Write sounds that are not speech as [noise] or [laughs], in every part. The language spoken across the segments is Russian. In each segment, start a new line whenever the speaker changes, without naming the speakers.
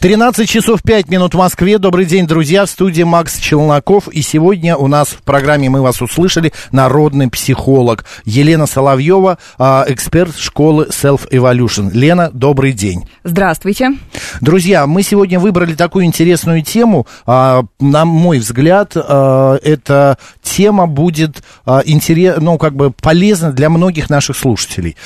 13 часов 5 минут в Москве. Добрый день, друзья. В студии Макс Челноков. И сегодня у нас в программе «Мы вас услышали» народный психолог Елена Соловьева, а, эксперт школы Self Evolution. Лена, добрый день.
Здравствуйте.
Друзья, мы сегодня выбрали такую интересную тему. А, на мой взгляд, а, эта тема будет интерес, ну, как бы полезна для многих наших слушателей.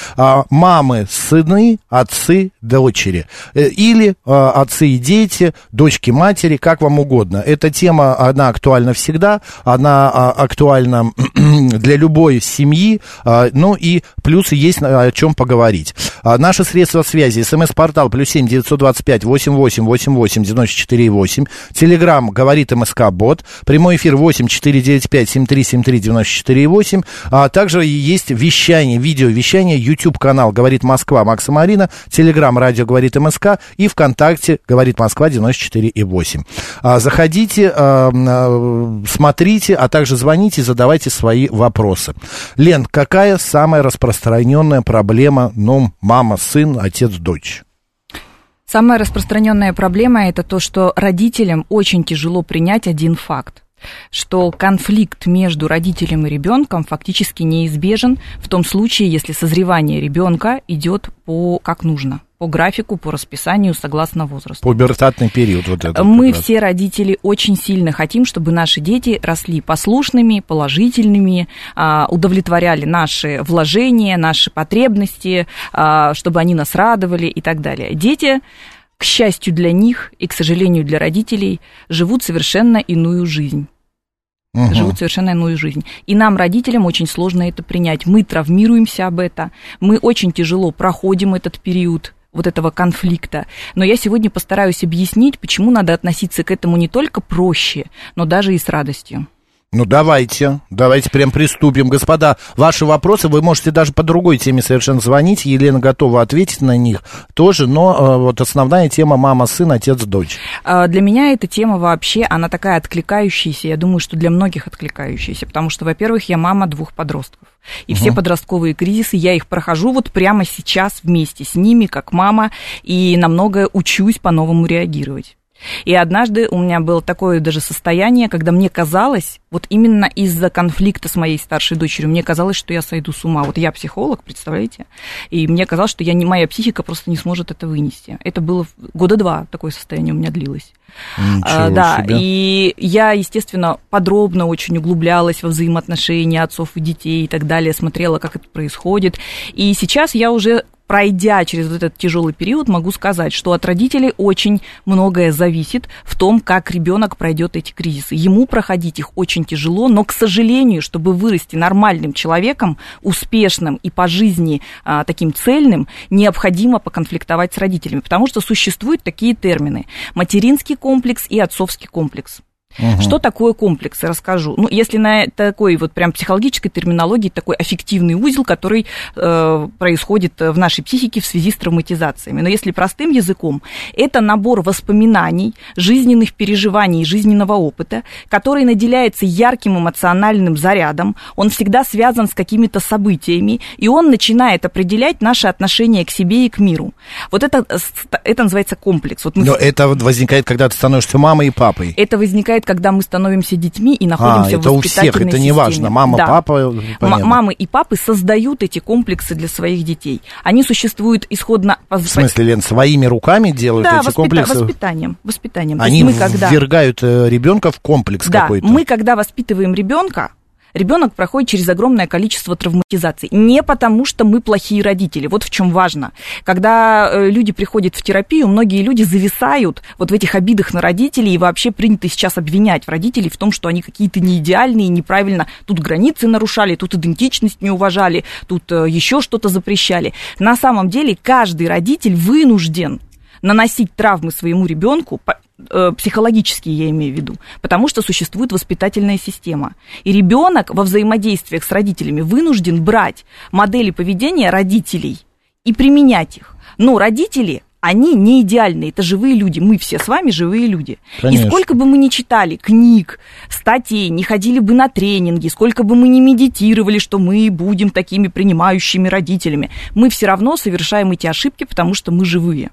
Мамы, сыны, отцы, дочери. Э, или отцы и дети, дочки, матери, как вам угодно. Эта тема, она актуальна всегда, она актуальна [clears throat] для любой семьи, ну и плюсы есть о чем поговорить. Наши средства связи, смс-портал, плюс семь девятьсот двадцать пять восемь восемь восемь восемь девяносто четыре восемь, телеграмм, говорит МСК Бот, прямой эфир восемь четыре девять пять семь три семь три девяносто четыре восемь, а также есть вещание, видео вещание, YouTube канал говорит Москва Макса Марина, телеграмм, радио говорит МСК и ВКонтакте говорит Москва 94,8. А, заходите, а, а, смотрите, а также звоните, задавайте свои вопросы. Лен, какая самая распространенная проблема, ну, мама, сын, отец, дочь?
Самая распространенная проблема это то, что родителям очень тяжело принять один факт что конфликт между родителем и ребенком фактически неизбежен в том случае, если созревание ребенка идет по как нужно по графику, по расписанию, согласно возрасту.
Пубертатный период вот этот.
Мы все родители очень сильно хотим, чтобы наши дети росли послушными, положительными, а, удовлетворяли наши вложения, наши потребности, а, чтобы они нас радовали и так далее. Дети к счастью для них и, к сожалению, для родителей, живут совершенно иную жизнь. Угу. Живут совершенно иную жизнь. И нам, родителям, очень сложно это принять. Мы травмируемся об это, мы очень тяжело проходим этот период вот этого конфликта. Но я сегодня постараюсь объяснить, почему надо относиться к этому не только проще, но даже и с радостью.
Ну, давайте, давайте прям приступим. Господа, ваши вопросы, вы можете даже по другой теме совершенно звонить, Елена готова ответить на них тоже, но э, вот основная тема мама, сын, отец, дочь.
А, для меня эта тема вообще, она такая откликающаяся, я думаю, что для многих откликающаяся, потому что, во-первых, я мама двух подростков. И угу. все подростковые кризисы, я их прохожу вот прямо сейчас вместе с ними, как мама, и на многое учусь по-новому реагировать. И однажды у меня было такое даже состояние, когда мне казалось, вот именно из-за конфликта с моей старшей дочерью, мне казалось, что я сойду с ума. Вот я психолог, представляете? И мне казалось, что я не, моя психика просто не сможет это вынести. Это было года два такое состояние у меня длилось.
Ничего
а, да,
себе.
и я, естественно, подробно очень углублялась во взаимоотношения отцов и детей и так далее, смотрела, как это происходит. И сейчас я уже пройдя через вот этот тяжелый период, могу сказать, что от родителей очень многое зависит в том, как ребенок пройдет эти кризисы. Ему проходить их очень тяжело, но, к сожалению, чтобы вырасти нормальным человеком, успешным и по жизни а, таким цельным, необходимо поконфликтовать с родителями, потому что существуют такие термины материнский комплекс и отцовский комплекс. Угу. Что такое комплекс, расскажу. Ну, если на такой вот прям психологической терминологии, такой аффективный узел, который э, происходит в нашей психике в связи с травматизациями. Но если простым языком, это набор воспоминаний, жизненных переживаний, жизненного опыта, который наделяется ярким эмоциональным зарядом, он всегда связан с какими-то событиями, и он начинает определять наши отношения к себе и к миру. Вот это, это называется комплекс. Вот
мы... Но это возникает, когда ты становишься мамой и папой.
Это возникает бывает, когда мы становимся детьми и находимся
а, это
в
у всех, это не важно, мама,
да.
папа.
Понятно. Мамы и папы создают эти комплексы для своих детей. Они существуют исходно...
В смысле, Лен, своими руками делают
да,
эти
воспита-
комплексы?
воспитанием, воспитанием.
Они
мы, когда...
ввергают э, ребенка в комплекс
да,
какой-то.
мы, когда воспитываем ребенка, ребенок проходит через огромное количество травматизаций. Не потому, что мы плохие родители. Вот в чем важно. Когда э, люди приходят в терапию, многие люди зависают вот в этих обидах на родителей, и вообще принято сейчас обвинять родителей в том, что они какие-то неидеальные, неправильно тут границы нарушали, тут идентичность не уважали, тут э, еще что-то запрещали. На самом деле каждый родитель вынужден наносить травмы своему ребенку, э, психологические я имею в виду, потому что существует воспитательная система. И ребенок во взаимодействиях с родителями вынужден брать модели поведения родителей и применять их. Но родители они не идеальные, это живые люди, мы все с вами живые люди.
Конечно.
И сколько бы мы ни читали книг, статей, не ходили бы на тренинги, сколько бы мы ни медитировали, что мы будем такими принимающими родителями, мы все равно совершаем эти ошибки, потому что мы живые.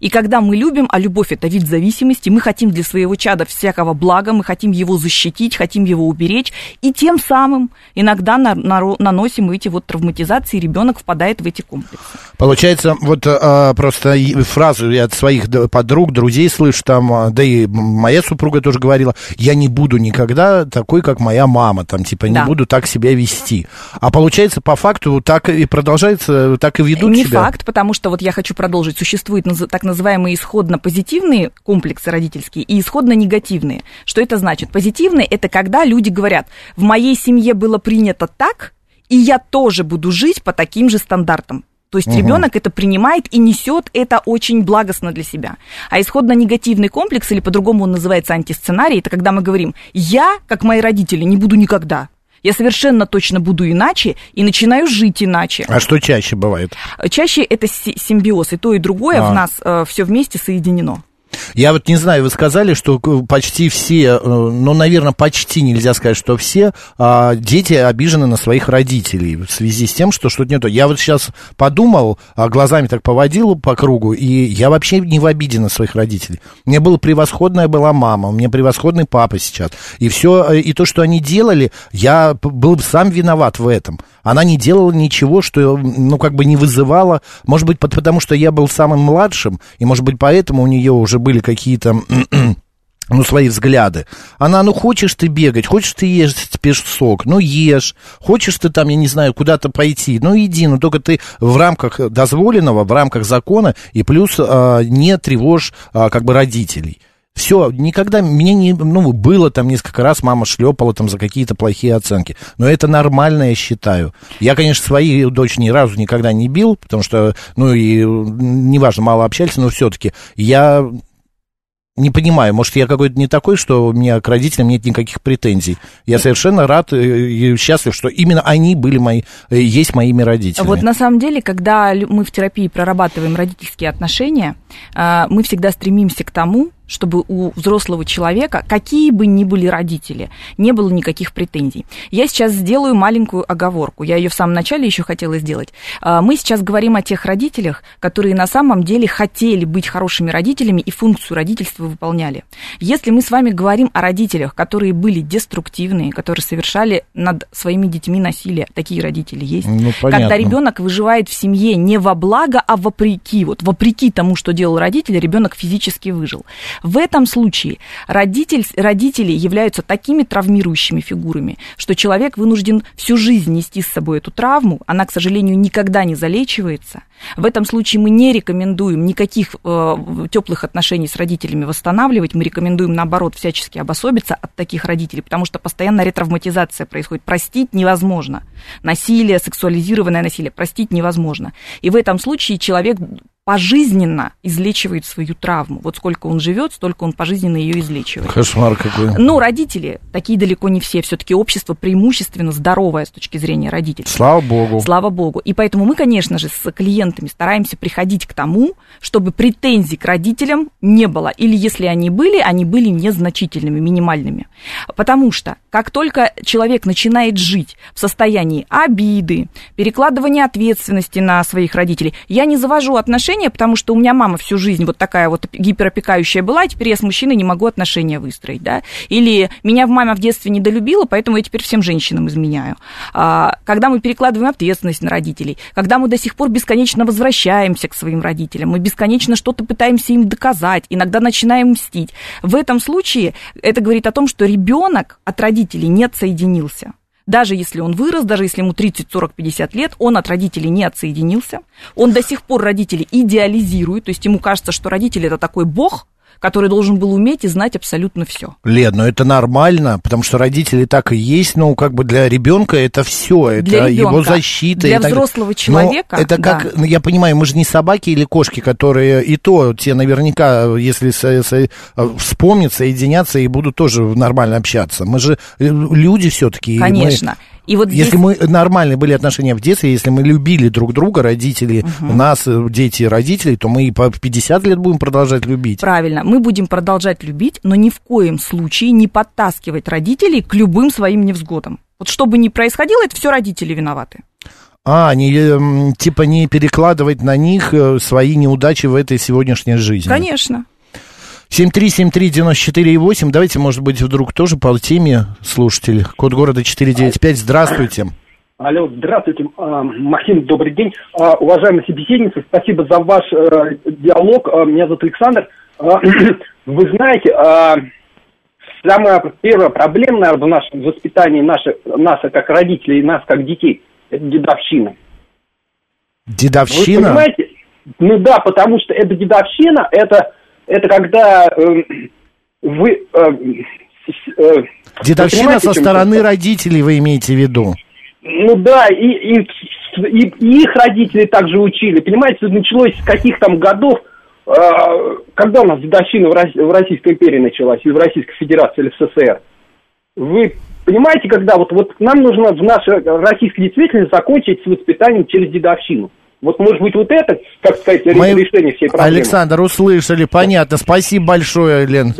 И когда мы любим, а любовь это вид зависимости, мы хотим для своего чада всякого блага, мы хотим его защитить, хотим его уберечь, и тем самым иногда на, на, наносим эти вот травматизации, и ребенок впадает в эти комплексы.
Получается, вот а, просто фразу я от своих подруг, друзей слышу, там, а, да и моя супруга тоже говорила, я не буду никогда такой, как моя мама, там, типа, не
Да.
буду так себя вести. А получается, по факту, так и продолжается, так и ведут
Не
себя.
факт, потому что вот я хочу продолжить. Существуют наз- так называемые исходно-позитивные комплексы родительские и исходно-негативные. Что это значит? Позитивные – это когда люди говорят, в моей семье было принято так, и я тоже буду жить по таким же стандартам. То есть ребенок это принимает и несет это очень благостно для себя. А исходно-негативный комплекс, или по-другому он называется антисценарий, это когда мы говорим, я, как мои родители, не буду никогда. Я совершенно точно буду иначе и начинаю жить иначе.
А что чаще бывает?
Чаще это си- симбиоз, и то, и другое
А.
в нас все вместе соединено.
Я вот не знаю, вы сказали, что почти все, э, ну, наверное, почти нельзя сказать, что все а, дети обижены на своих родителей в связи с тем, что что-то не то. Я вот сейчас подумал, а, глазами так поводил по кругу, и я вообще не в обиде на своих родителей. Меня была превосходная была мама, у меня превосходный папа сейчас. И все, и то, что они делали, я был сам виноват в этом. Она не делала ничего, что, ну, как бы не вызывало, может быть, пот- потому что я был самым младшим, и, может быть, поэтому у нее уже были какие-то [clears throat] ну, свои взгляды. Она, ну, хочешь ты бегать, хочешь ты есть песок, ну, ешь. Хочешь ты там, я не знаю, куда-то пойти, ну, иди, но только ты в рамках дозволенного, в рамках закона, и плюс а, не тревожь, а, как бы, родителей. Все, никогда мне не, ну, было там несколько раз, мама шлепала там за какие-то плохие оценки. Но это нормально, я считаю. Я, конечно, свою дочь ни разу никогда не бил, потому что, ну, и неважно, мало общались, но все-таки я не понимаю, может, я какой-то не такой, что у меня к родителям нет никаких претензий. Я совершенно рад э, и счастлив, что именно они были мои, э, есть моими родителями.
Вот на самом деле, когда мы в терапии прорабатываем родительские отношения, а, мы всегда стремимся к тому, чтобы у взрослого человека, какие бы ни были родители, не было никаких претензий. Я сейчас сделаю маленькую оговорку. Я ее в самом начале еще хотела сделать. А, Мы сейчас говорим о тех родителях, которые на самом деле хотели быть хорошими родителями и функцию родительства выполняли. Если мы с вами говорим о родителях, которые были деструктивные, которые совершали над своими детьми насилие, такие родители есть.
Ну, понятно.
Когда ребенок выживает в семье не во благо, а вопреки, вот вопреки тому, что делал родитель, ребенок физически выжил. В этом случае родитель, родители являются такими травмирующими фигурами, что человек вынужден всю жизнь нести с собой эту травму, она, к сожалению, никогда не залечивается. В этом случае мы не рекомендуем никаких э, теплых отношений с родителями восстанавливать, мы рекомендуем, наоборот, всячески обособиться от таких родителей, потому что постоянно ретравматизация происходит. Простить невозможно. Насилие, сексуализированное насилие, простить невозможно. И в этом случае человек пожизненно излечивает свою травму. Вот сколько он живет, столько он пожизненно ее излечивает.
Кошмар какой.
Ну, родители, такие далеко не все. Все-таки общество преимущественно здоровое с точки зрения родителей.
Слава богу.
Слава богу. И поэтому мы, конечно же, с клиентами стараемся приходить к тому, чтобы претензий к родителям не было. Или если они были, они были незначительными, минимальными. Потому что как только человек начинает жить в состоянии обиды, перекладывания ответственности на своих родителей, я не завожу отношения, потому что у меня мама всю жизнь вот такая вот гиперопекающая была, и теперь я с мужчиной не могу отношения выстроить, да, или меня в мама в детстве недолюбила, поэтому я теперь всем женщинам изменяю. А, Когда мы перекладываем ответственность на родителей, когда мы до сих пор бесконечно возвращаемся к своим родителям, мы бесконечно что-то пытаемся им доказать, иногда начинаем мстить. В этом случае это говорит о том, что ребенок от родителей не отсоединился. Даже если он вырос, даже если ему 30, 40, 50 лет, он от родителей не отсоединился. Он до сих пор родителей идеализирует, то есть ему кажется, что родители это такой бог, который должен был уметь и знать абсолютно все.
Лен, ну это нормально, потому что родители так и есть, ну как бы для ребенка это все, это
Для ребенка.
его защита.
Для
так-
взрослого
Но
человека,
это как,
да.
ну, я понимаю, мы же не собаки или кошки, которые и то те наверняка, если со- со- вспомнят, соединятся и будут тоже нормально общаться. Мы же э, люди все-таки.
Конечно. И вот здесь...
Если мы нормальные были отношения в детстве, если мы любили друг друга, родители, нас, э, дети и родители, то мы и по 50 лет будем продолжать любить.
Правильно, мы будем продолжать любить, но ни в коем случае не подтаскивать родителей к любым своим невзгодам. Вот что бы ни происходило, это все родители виноваты.
А, не, эм, типа не перекладывать на них э, свои неудачи в этой сегодняшней жизни.
Конечно.
7373948, давайте, может быть, вдруг тоже по теме слушатель. Код города 495, здравствуйте.
Алло, здравствуйте, а, Максим, добрый день. А, Уважаемые собеседницы, спасибо за ваш э, диалог. А, Меня зовут Александр. [clears throat] Вы знаете, самая первая проблема, наверное, в нашем воспитании, наше, нас как родителей, нас как детей, это дедовщина. Вы
Дедовщина?
понимаете? Ну да, потому что это дедовщина, это, это когда эм, вы... с- э,
Дедовщина со стороны родителей вы имеете в виду?
Ну да, и, и, и- и их родители также учили. Понимаете, началось с каких там годов, э, когда у нас дедовщина в, Рос- в Российской империи началась, или в Российской Федерации, или в СССР. Вы понимаете, когда вот, вот нам нужно в нашей российской действительности закончить с воспитанием через дедовщину. Вот может быть вот это, как сказать,
Мы-
решение всей проблемы.
Александр, услышали, понятно. Спасибо большое, Лен.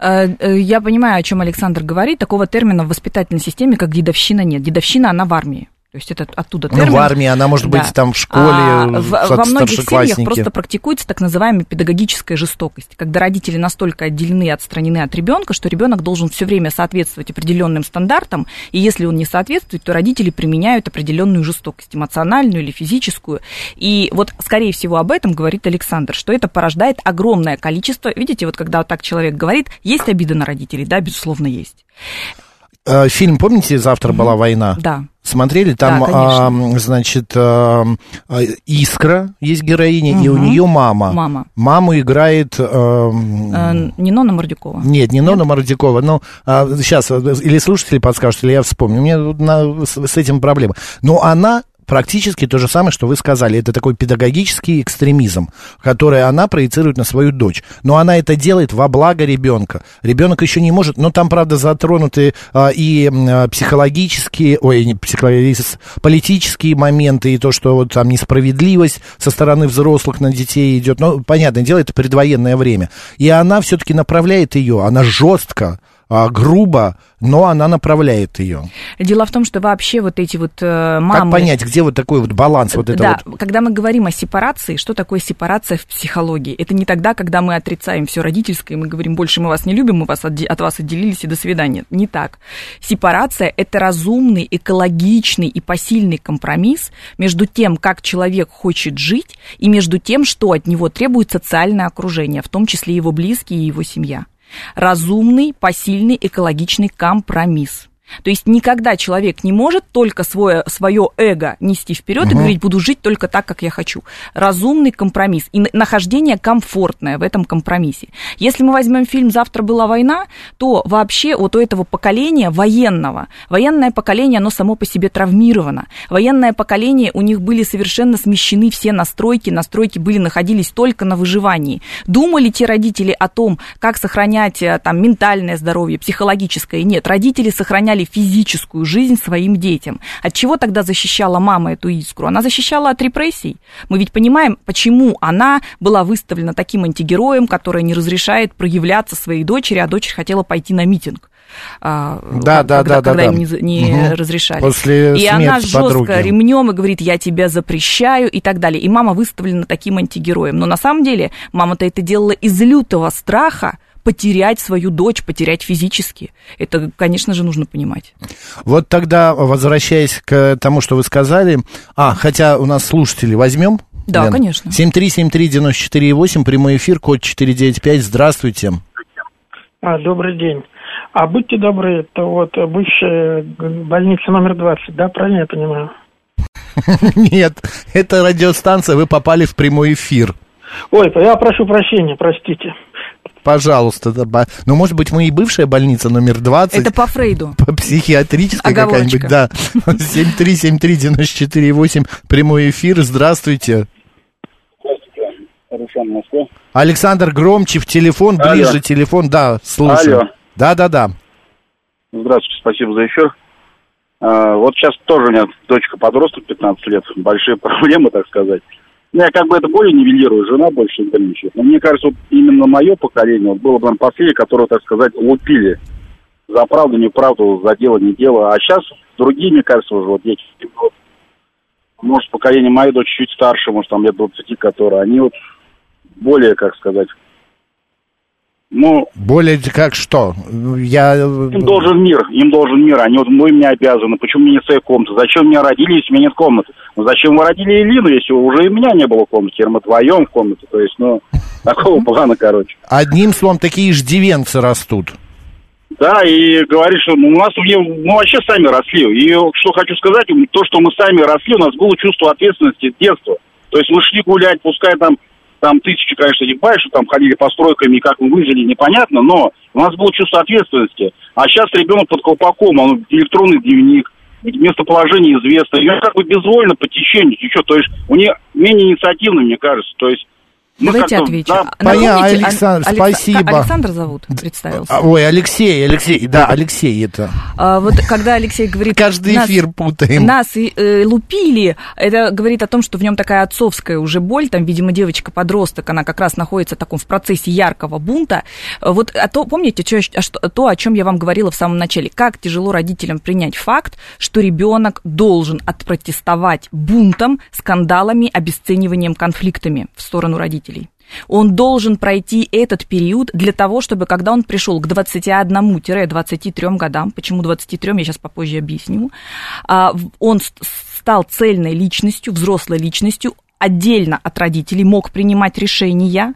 Э, э, Я понимаю, о чем Александр говорит. Такого термина в воспитательной системе, как дедовщина, нет. Дедовщина, она в армии. То есть это оттуда
Ну,
термин.
в армии, она может быть
Да.
там в школе,
А
в-
во многих семьях просто практикуется так называемая педагогическая жестокость, когда родители настолько отделены и отстранены от ребенка, что ребенок должен все время соответствовать определенным стандартам, и если он не соответствует, то родители применяют определенную жестокость, эмоциональную или физическую. И вот, скорее всего, об этом говорит Александр, что это порождает огромное количество, видите, вот когда вот так человек говорит, есть обида на родителей, да, безусловно, есть.
Э, Фильм, помните, «Завтра была война»?
Да.
Смотрели? Там,
Да, конечно.
а, значит, а, а, Искра есть героиня, и у нее мама.
Мама.
Маму играет... эм,
Э, Нинона Мордюкова.
Нет, не Нона Мордюкова, но а, сейчас или слушатели подскажут, или я вспомню. У меня на- с, с этим проблема. Но она практически то же самое, что вы сказали. Это такой педагогический экстремизм, который она проецирует на свою дочь. Но она это делает во благо ребенка. Ребенок еще не может, но там, правда, затронуты а, и а, психологические, ой, не психологические, политические моменты, и то, что вот там несправедливость со стороны взрослых на детей идет. Ну, понятное дело, это предвоенное время. И она все-таки направляет ее, она жестко, а, грубо, но она направляет ее.
Дело в том, что вообще вот эти вот э, мамы...
Как понять, где вот такой вот баланс, вот это
да,
вот?
когда мы говорим о сепарации, что такое сепарация в психологии? Это не тогда, когда мы отрицаем все родительское, и мы говорим, больше мы вас не любим, мы вас отде- от вас отделились, и до свидания. Не так. Сепарация – это разумный, экологичный и посильный компромисс между тем, как человек хочет жить, и между тем, что от него требует социальное окружение, в том числе его близкие и его семья. Разумный, посильный, экологичный компромисс. То есть никогда человек не может только свое, свое эго нести вперед и говорить, буду жить только так, как я хочу. Разумный компромисс и на- нахождение комфортное в этом компромиссе. Если мы возьмем фильм «Завтра была война», то вообще вот у этого поколения военного, военное поколение, оно само по себе травмировано. Военное поколение, у них были совершенно смещены все настройки, настройки были, находились только на выживании. Думали те родители о том, как сохранять э, там ментальное здоровье, психологическое? Нет, родители сохраняли физическую жизнь своим детям. От чего тогда защищала мама эту искру? Она защищала от репрессий. Мы ведь понимаем, почему она была выставлена таким антигероем, который не разрешает проявляться своей дочери, а дочь хотела пойти на митинг. а,
Да,
когда,
да, да,
когда
да.
им не, не
Мгм.
разрешали.
После
и она жестко
подруги.
ремнем и говорит, я тебя запрещаю и так далее. И мама выставлена таким антигероем. Но на самом деле мама-то это делала из лютого страха потерять свою дочь, потерять физически. Это, конечно же, нужно понимать.
Вот тогда, возвращаясь к тому, что вы сказали, а, хотя у нас слушатели возьмем?
Да,
Лен?
конечно.
7373948, прямой эфир, код 495, здравствуйте.
А, добрый день. А будьте добры, это вот бывшая больница номер 20, да, правильно я понимаю? [laughs]
Нет, это радиостанция, вы попали в прямой эфир.
Ой, я прошу прощения, простите.
Пожалуйста, да, ба- ну, может быть, мы и бывшая больница номер 20.
Это по Фрейду. [laughs]
по психиатрической какая-нибудь, да. 7373948, прямой эфир, здравствуйте.
Москва.
Александр, громче в телефон,
Алло.
ближе телефон, да, слушаю.
Алло.
Да-да-да.
Здравствуйте, спасибо за эфир. А, вот сейчас тоже у меня дочка подросток, 15 лет, большие [laughs] проблемы, так сказать. Ну, я как бы это более нивелирую, жена больше нервничает. Но мне кажется, вот именно мое поколение вот было бы последнее, которое, так сказать, лупили за правду, неправду, за дело, не дело. А сейчас другие, мне кажется, уже вот вот, может, поколение моей дочь чуть старше, может, там лет 20, которые, они вот более, как сказать, ну,
Более как что? Я...
Им должен мир, им должен мир. Они вот мы мне обязаны. Почему мне нет своей комнаты? Зачем меня родили, если у меня нет комнаты? Ну зачем вы родили Элину, если уже и у меня не было комнаты? Теперь мы вдвоем в комнате. То есть, ну, [laughs] такого плана, короче.
Одним словом, такие иждивенцы растут.
Да, и говорит, что ну, у нас мне, мы вообще сами росли. И что хочу сказать, то, что мы сами росли, у нас было чувство ответственности с детства. То есть мы шли гулять, пускай там там тысячи, конечно, баек, что там ходили по стройкам, и как мы выжили, непонятно, но у нас было чувство ответственности. А сейчас ребенок под колпаком, он электронный дневник, местоположение известно, и он как бы безвольно по течению течет, то есть у нее менее инициативно, мне кажется, то есть мы
Давайте отвечу.
да,
Понятно, Александр,
Алекс-
спасибо.
Александр зовут, представился.
А, Ой, Алексей, Алексей, да, Алексей это.
А, вот когда Алексей говорит...
Каждый
нас-
эфир путаем.
Нас и, э, лупили, это говорит о том, что в нем такая отцовская уже боль, там, видимо, девочка-подросток, она как раз находится в таком в процессе яркого бунта. Вот а то, помните, чё- а что- то, о чем я вам говорила в самом начале, как тяжело родителям принять факт, что ребенок должен отпротестовать бунтом, скандалами, обесцениванием, конфликтами в сторону родителей. Он должен пройти этот период для того, чтобы, когда он пришел к 21-23 годам, почему 23, я сейчас попозже объясню, а, он ст- стал цельной личностью, взрослой личностью, отдельно от родителей, мог принимать решения,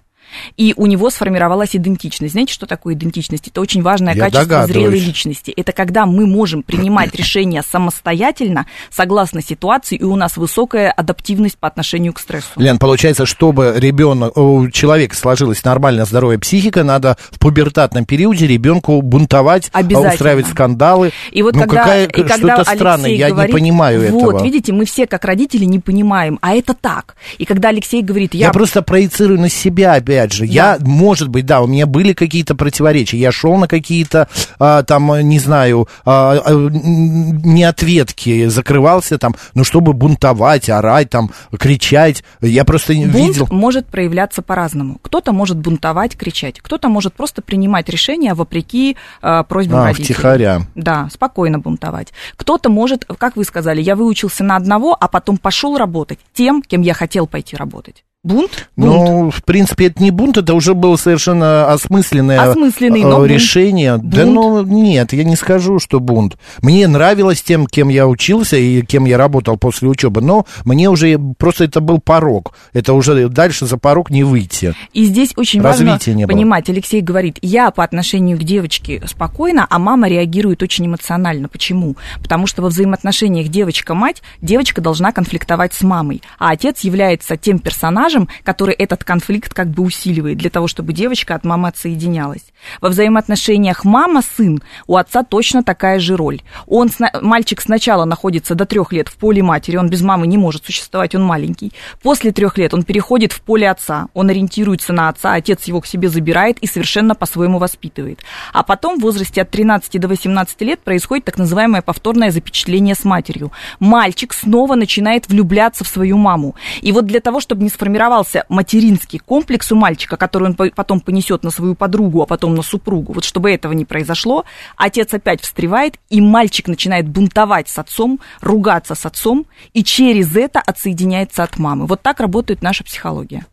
и у него сформировалась идентичность. Знаете, что такое идентичность? Это очень важное
Я
качество зрелой личности. Это когда мы можем принимать [clears throat] решения самостоятельно, согласно ситуации, и у нас высокая адаптивность по отношению к стрессу.
Лен, получается, чтобы ребенок, у человека сложилась нормальная здоровая психика, надо в пубертатном периоде ребенку бунтовать,
Обязательно.
устраивать скандалы.
И вот
ну,
когда,
какая,
и когда
что-то странное,
Алексей
я
говорит,
не понимаю
вот,
этого.
видите, мы все как родители не понимаем, а это так. И когда Алексей говорит,
Я,
я,
просто проецирую на себя, опять же. Я, может быть, да, у меня были какие-то противоречия. Я шел на какие-то, а, там, не знаю, а, а, неответки, закрывался там, ну, чтобы бунтовать, орать, там, кричать. Я просто
бунт
видел...
может проявляться по-разному. Кто-то может бунтовать, кричать, кто-то может просто принимать решения вопреки э, просьбам
А,
родителей.
втихаря.
Да, спокойно бунтовать. Кто-то может, как вы сказали, я выучился на одного, а потом пошел работать тем, кем я хотел пойти работать. Бунт? Бунт.
Ну, в принципе, это не бунт, это уже было совершенно осмысленное э,
но бунт.
решение. Да ну, нет, я не скажу, что бунт. Мне нравилось тем, кем я учился и кем я работал после учебы, но мне уже просто это был порог. Это уже дальше за порог не выйти.
И здесь очень
Развития
важно
не было.
понимать, Алексей говорит, я по отношению к девочке спокойно, а мама реагирует очень эмоционально. Почему? Потому что во взаимоотношениях девочка-мать, девочка должна конфликтовать с мамой, а отец является тем персонажем, который этот конфликт как бы усиливает для того, чтобы девочка от мамы отсоединялась. Во взаимоотношениях мама-сын у отца точно такая же роль. Он, мальчик сначала находится до трех лет в поле матери, он без мамы не может существовать, он маленький. После трех лет он переходит в поле отца, он ориентируется на отца, отец его к себе забирает и совершенно по-своему воспитывает. А потом в возрасте от 13 до 18 лет происходит так называемое повторное запечатление с матерью. Мальчик снова начинает влюбляться в свою маму. И вот для того, чтобы не сформировался материнский комплекс у мальчика, который он по- потом понесет на свою подругу, а потом на супругу, вот чтобы этого не произошло, отец опять встревает, и мальчик начинает бунтовать с отцом, ругаться с отцом, и через это отсоединяется от мамы. Вот так работает наша психология.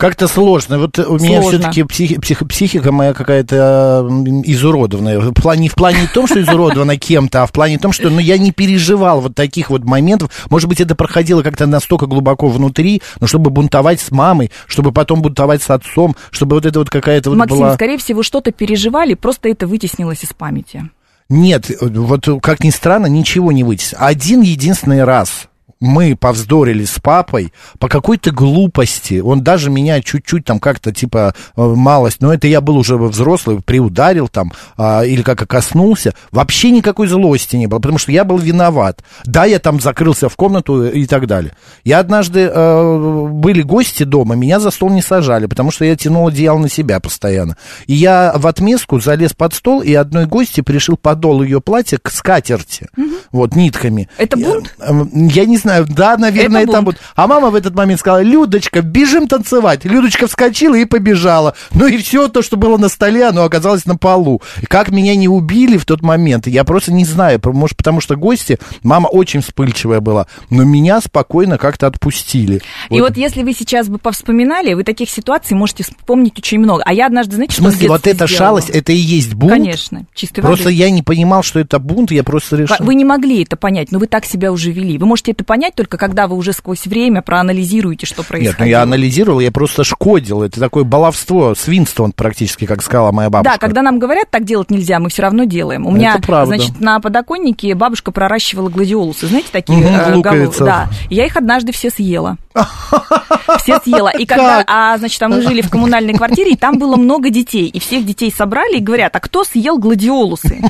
Как-то сложно. Вот у меня
Сложно.
все-таки психи- псих- психика моя какая-то изуродованная. В плане, не в плане том, что изуродована кем-то, а в плане том, что ну, я не переживал вот таких вот моментов. Может быть, это проходило как-то настолько глубоко внутри, но чтобы бунтовать с мамой, чтобы потом бунтовать с отцом, чтобы вот это вот какая-то вот
Максим,
была...
скорее всего, что-то переживали, просто это вытеснилось из памяти.
Нет, вот как ни странно, ничего не вытеснил. Один единственный раз мы повздорили с папой по какой-то глупости. Он даже меня чуть-чуть там как-то типа э, малость, но это я был уже взрослый, приударил там а, или как коснулся. Вообще никакой злости не было, потому что я был виноват. Да, я там закрылся в комнату и так далее. Я однажды э, были гости дома, меня за стол не сажали, потому что я тянул одеяло на себя постоянно. И я в отместку залез под стол и одной гости пришил подол ее платья к скатерти, вот нитками.
Это
Я-
бунт?
Эм, Я не знаю, да, наверное,
Это бунт.
бунт. А мама в этот момент сказала, Людочка, бежим танцевать. Людочка вскочила и побежала. Ну и все то, что было на столе, оно оказалось на полу. И Как меня не убили в тот момент, я просто не знаю. Может, потому что гости, мама очень вспыльчивая была, но меня спокойно как-то отпустили.
И вот если вы сейчас бы повспоминали, вы таких ситуаций можете вспомнить очень много. А я однажды, знаете, что в
смысле, вот эта
сделала?
шалость, это и есть бунт?
Конечно, чистой
Просто
воды.
я не понимал, что это бунт, я просто решил.
Вы не могли это понять, но вы так себя уже вели. Вы можете это понять только когда вы уже сквозь время проанализируете, что происходило.
Нет, ну я анализировал, я просто шкодил. Это такое баловство, свинство, практически, как сказала моя бабушка.
Да, когда нам говорят, так делать нельзя, мы все равно делаем. У меня, значит, на подоконнике бабушка проращивала гладиолусы, знаете, такие
Мгм,
э, головы. Да, я их однажды все съела. [laughs] Все съела. И когда, а, значит, а мы жили в коммунальной квартире, и там было много детей. И всех детей собрали и говорят, а кто съел гладиолусы?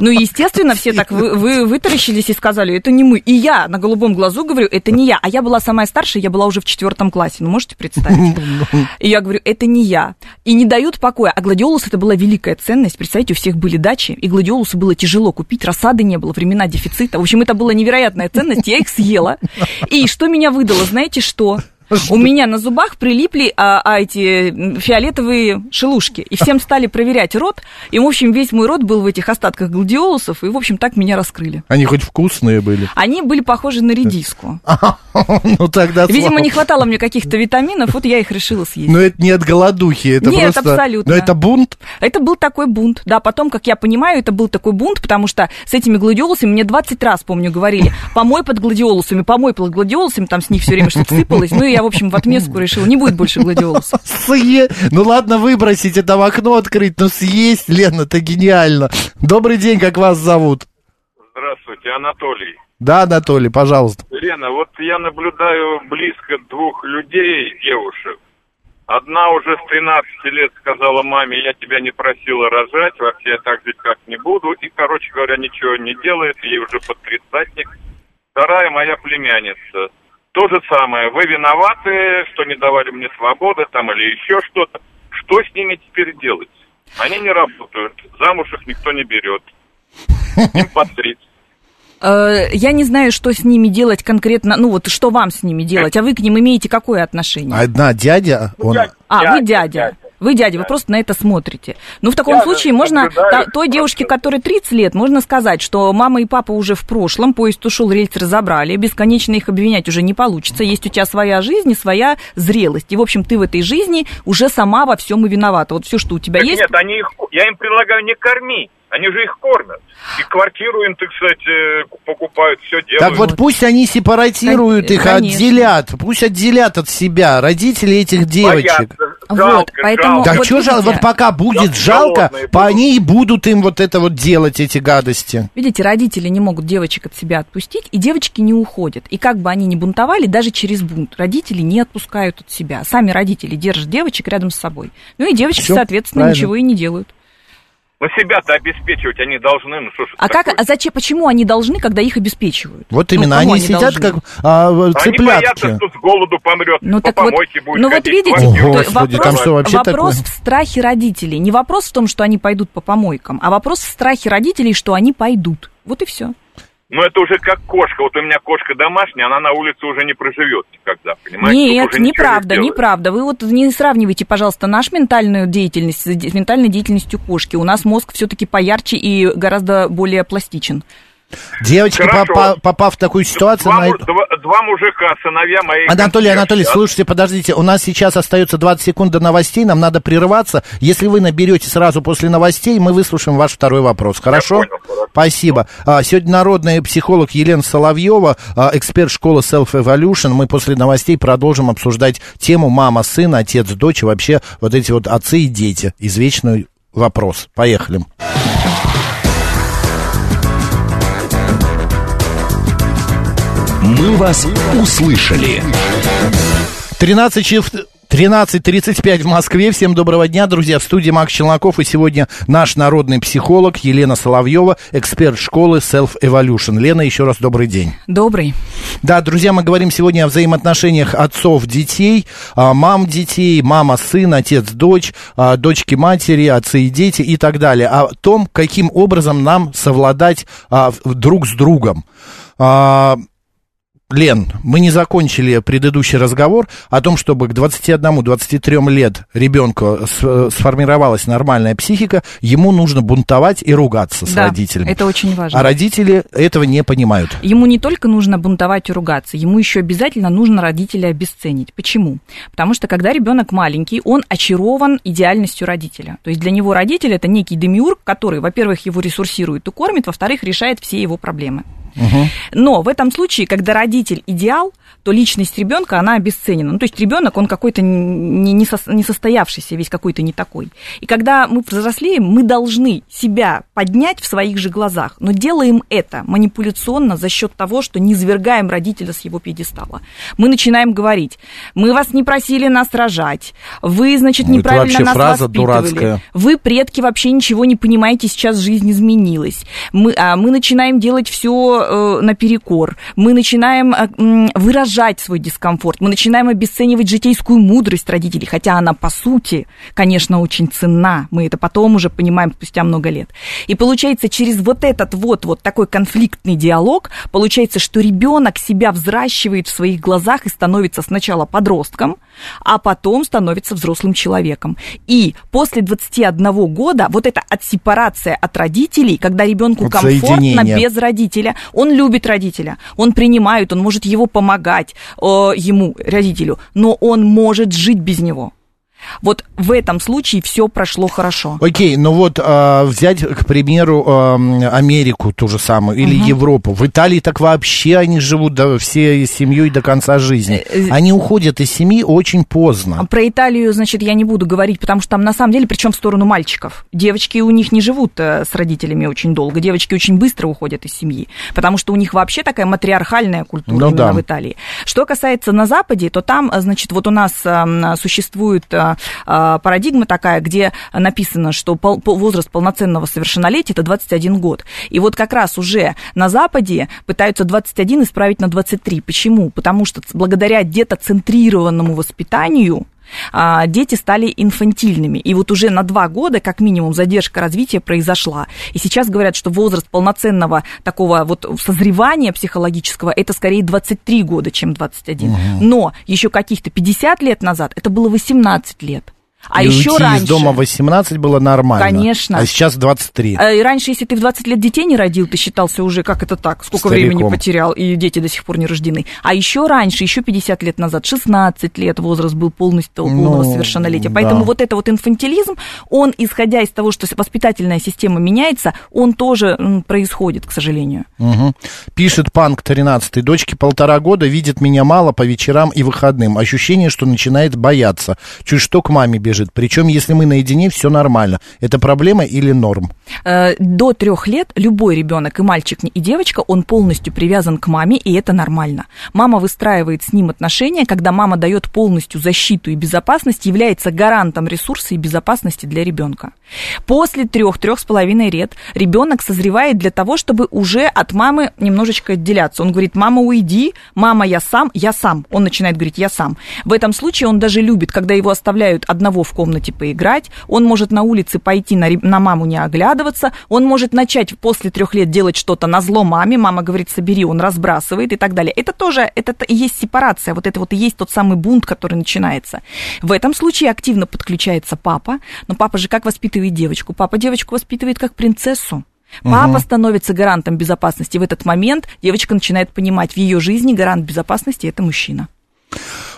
Ну, естественно, все так вы, вы- вытаращились и сказали, это не мы. И я на голубом глазу говорю, это не я. А я была самая старшая, я была уже в четвертом классе. Ну, можете представить? И я говорю, это не я. И не дают покоя. А гладиолус это была великая ценность. Представьте, у всех были дачи, и гладиолусы было тяжело купить, рассады не было, времена дефицита. В общем, это была невероятная ценность, я их съела. И что меня выдало, знаете что? У меня на зубах прилипли а, а, эти фиолетовые шелушки. И всем стали проверять рот. И, в общем, весь мой рот был в этих остатках гладиолусов. И, в общем, так меня раскрыли.
Они хоть вкусные были.
Они были похожи на редиску. [laughs]
Ну тогда
Видимо, не хватало мне каких-то витаминов, вот я их решила съесть.
Но это не от голодухи, это
Нет,
просто...
абсолютно.
Но это бунт.
Это был такой бунт. Да, потом, как я понимаю, это был такой бунт, потому что с этими гладиолусами мне 20 раз, помню, говорили, помой под гладиолусами, помой под гладиолусами, там с них все время что-то сыпалось. Ну, и я, в общем, в отместку решила, не будет больше гладиолусов.
Съе... Ну ладно, выбросить, там окно открыть, но съесть, Лена, это гениально. Добрый день, как вас зовут?
Здравствуйте, Анатолий.
Да, Анатолий, пожалуйста.
Лена, вот я наблюдаю близко двух людей, девушек. Одна уже с 13 лет сказала маме, я тебя не просила рожать, вообще я так жить как не буду. И, короче говоря, ничего не делает, ей уже под тридцатник. Вторая моя племянница. То же самое, вы виноваты, что не давали мне свободы там или еще что-то. Что с ними теперь делать? Они не работают, замуж их никто не берет. Им под 30.
Э, Я не знаю, что с ними делать конкретно, ну вот что вам с ними делать, а вы к ним имеете какое отношение?
Одна дядя, он...
А, вы дядя. Вы дядя, вы просто на это смотрите. Ну, в таком
Я
случае можно та- той девушке, которой 30 лет, можно сказать, что мама и папа уже в прошлом, поезд ушел, рельсы разобрали, бесконечно их обвинять уже не получится. Есть у тебя своя жизнь и своя зрелость. И, в общем, ты в этой жизни уже сама во всем и виновата. Вот все, что у тебя
Так
есть...
Нет, они их, я им предлагаю не корми. Они же их кормят. И квартиру им, так сказать, э, покупают, все делают.
Так вот пусть они сепаратируют их,
Конечно.
отделят, пусть отделят от себя родители этих девочек.
Боятся.
Вот,
Жалко,
поэтому-
жалко.
Так
вот
что
видите?
вот пока будет
Да,
жалко, по они и будут им вот это вот делать, эти гадости.
Видите, родители не могут девочек от себя отпустить, и девочки не уходят. И как бы они ни бунтовали, даже через бунт, родители не отпускают от себя. Сами родители держат девочек рядом с собой. Ну и девочки,
Всё
соответственно,
правильно.
ничего и не делают.
Ну, себя-то обеспечивать они должны, ну что ж
А как, а зачем, почему они должны, когда их обеспечивают?
Вот
Ну,
именно,
кому
они, сидят
должны?
как а,
Они
цыплятки.
боятся, что с голоду помрет,
Ну
по
так вот,
будет
ну вот
ходить,
видите,
квартиру
О, Господи,
вопрос,
там вообще
вопрос
такое?
в страхе родителей. Не вопрос в том, что они пойдут по помойкам, а вопрос в страхе родителей, что они пойдут. Вот и все.
Ну, это уже как кошка. Вот у меня кошка домашняя, она на улице уже не проживет никогда, понимаете?
Нет, неправда,
не
неправда. Вы вот не сравнивайте, пожалуйста, нашу ментальную деятельность с де- с ментальной деятельностью кошки. У нас мозг все-таки поярче и гораздо более пластичен.
Девочка,
Хорошо.
попа- попав в такую ситуацию...
Два,
на-
два- два мужика, сыновья мои.
Анатолий,
консьержи,
Анатолий, слушайте, подождите, у нас сейчас остается 20 секунд до новостей, нам надо прерываться. Если вы наберете сразу после новостей, мы выслушаем ваш второй вопрос, хорошо?
понял, хорошо.
Спасибо. А, сегодня народный психолог Елена Соловьева, а, эксперт школы Self Evolution. Мы после новостей продолжим обсуждать тему мама, сын, отец, дочь, вообще вот эти вот отцы и дети. Извечный вопрос. Поехали.
«Мы вас услышали».
13 часов... 13.35 в Москве. Всем доброго дня, друзья. В студии Макс Челноков. И сегодня наш народный психолог Елена Соловьева, эксперт школы Self Evolution. Лена, еще раз добрый день.
Добрый.
Да, друзья, мы говорим сегодня о взаимоотношениях отцов детей, а, мам детей, мама сын, отец дочь, а, дочки матери, отцы и дети и так далее. О том, каким образом нам совладать а, друг с другом. Лен, мы не закончили предыдущий разговор о том, чтобы к 21-23 лет ребенку с- сформировалась нормальная психика, ему нужно бунтовать и ругаться с
Да,
родителями.
это очень важно.
А родители этого не понимают.
Ему не только нужно бунтовать и ругаться, ему еще обязательно нужно родителя обесценить. Почему? Потому что когда ребенок маленький, он очарован идеальностью родителя. То есть для него родитель это некий демиург, который, во-первых, его ресурсирует и кормит, во-вторых, решает все его проблемы. Но в этом случае, когда родитель идеал, то личность ребенка, она обесценена. Ну, то есть ребенок, он какой-то не, не, сос- не состоявшийся, весь какой-то не такой. И когда мы взрослеем, мы должны себя поднять в своих же глазах, но делаем это манипуляционно за счет того, что не звергаем родителя с его пьедестала. Мы начинаем говорить, мы вас не просили нас рожать, вы, значит,
Ну, это
неправильно
вообще
нас
фраза
воспитывали,
дурацкая.
вы, предки, вообще ничего не понимаете, сейчас жизнь изменилась. Мы, а, мы начинаем делать все э, наперекор. Мы начинаем э, м, выражать свой дискомфорт. Мы начинаем обесценивать житейскую мудрость родителей, хотя она, по сути, конечно, очень ценна. Мы это потом уже понимаем спустя много лет. И получается, через вот этот вот, вот такой конфликтный диалог, получается, что ребенок себя взращивает в своих глазах и становится сначала подростком, а потом становится взрослым человеком. И после 21 года вот эта отсепарация от родителей, когда ребенку комфортно без родителя, он любит родителя, он принимает, он может его помогать, э, ему, родителю, но он может жить без него. Вот в этом случае все прошло хорошо.
Окей, ну вот а, взять, к примеру, ам, Америку ту же самую или Европу. В Италии так вообще они живут до, всей семьей до конца жизни.
Э, э,
Они уходят из семьи очень поздно.
Про Италию, значит, я не буду говорить, потому что там на самом деле, причем в сторону мальчиков. Девочки у них не живут э, с родителями очень долго. Девочки очень быстро уходят из семьи, потому что у них вообще такая матриархальная культура
Ну да.
в Италии. Что касается на Западе, то там, э, значит, вот у нас э, существует э, парадигма такая, где написано, что возраст полноценного совершеннолетия это 21 год. И вот как раз уже на Западе пытаются 21 исправить на 23. Почему? Потому что благодаря детоцентрированному воспитанию а, дети стали инфантильными. И вот уже на два года, как минимум, задержка развития произошла. И сейчас говорят, что возраст полноценного такого вот созревания психологического это скорее 23 года, чем 21. Но еще каких-то 50 лет назад это было 18 лет. А
И
еще
уйти
раньше...
из дома в 18 было нормально.
Конечно.
А сейчас 23.
А, И раньше, если ты в 20 лет детей не родил, ты считался уже, как это так, сколько
Стариком.
времени потерял, и дети до сих пор не рождены. А еще раньше, еще 50 лет назад, 16 лет возраст был полностью полного
Ну,
совершеннолетия.
да.
Поэтому вот это вот инфантилизм, он, исходя из того, что воспитательная система меняется, он тоже происходит, к сожалению.
Мгм. Пишет Панк 13. Дочке полтора года, видит меня мало по вечерам и выходным. Ощущение, что начинает бояться. Чуть что к маме бежит. Причем, если мы наедине, все нормально. Это проблема или норм?
Э, До трех лет любой ребенок, и мальчик, и девочка, он полностью привязан к маме, и это нормально. Мама выстраивает с ним отношения, когда мама дает полностью защиту и безопасность, является гарантом ресурса и безопасности для ребенка. После трех, трех с половиной лет ребенок созревает для того, чтобы уже от мамы немножечко отделяться. Он говорит, мама, уйди, мама, я сам, я сам. Он начинает говорить, я сам. В этом случае он даже любит, когда его оставляют одного в комнате поиграть, он может на улице пойти на, на маму не оглядываться, он может начать после трех лет делать что-то на зло маме, мама говорит, собери, он разбрасывает и так далее. Это тоже, это и есть сепарация, вот это вот и есть тот самый бунт, который начинается. В этом случае активно подключается папа, но папа же как воспитывает девочку? Папа девочку воспитывает как принцессу. Папа
Мгм.
становится гарантом безопасности. В этот момент девочка начинает понимать, в ее жизни гарант безопасности это мужчина.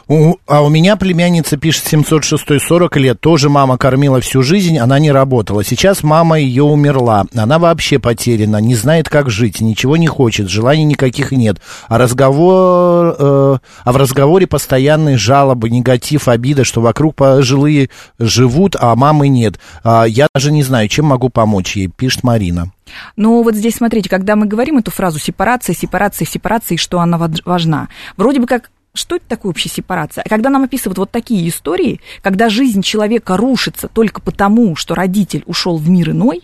У- а у меня племянница пишет 706 40 лет, тоже мама кормила всю жизнь, она не работала. Сейчас мама ее умерла, она вообще потеряна, не знает, как жить, ничего не хочет, желаний никаких нет. А разговор, э, а в разговоре постоянные жалобы, негатив, обида, что вокруг пожилые живут, а мамы нет. А я даже не знаю, чем могу помочь ей, пишет Марина.
Ну, вот здесь, смотрите, когда мы говорим эту фразу сепарация, сепарация, сепарация, и что она важна, вроде бы как что это такое вообще сепарация? А когда нам описывают вот такие истории, когда жизнь человека рушится только потому, что родитель ушел в мир иной,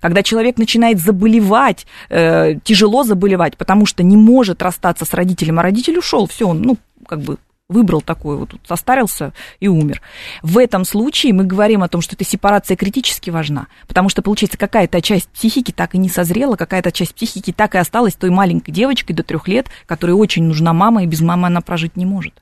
когда человек начинает заболевать, э, тяжело заболевать, потому что не может расстаться с родителем, а родитель ушел, все, он, ну, как бы выбрал такой, вот состарился и умер. В этом случае мы говорим о том, что эта сепарация критически важна, потому что, получается, какая-то часть психики так и не созрела, какая-то часть психики так и осталась той маленькой девочкой до трех лет, которой очень нужна мама, и без мамы она прожить не может.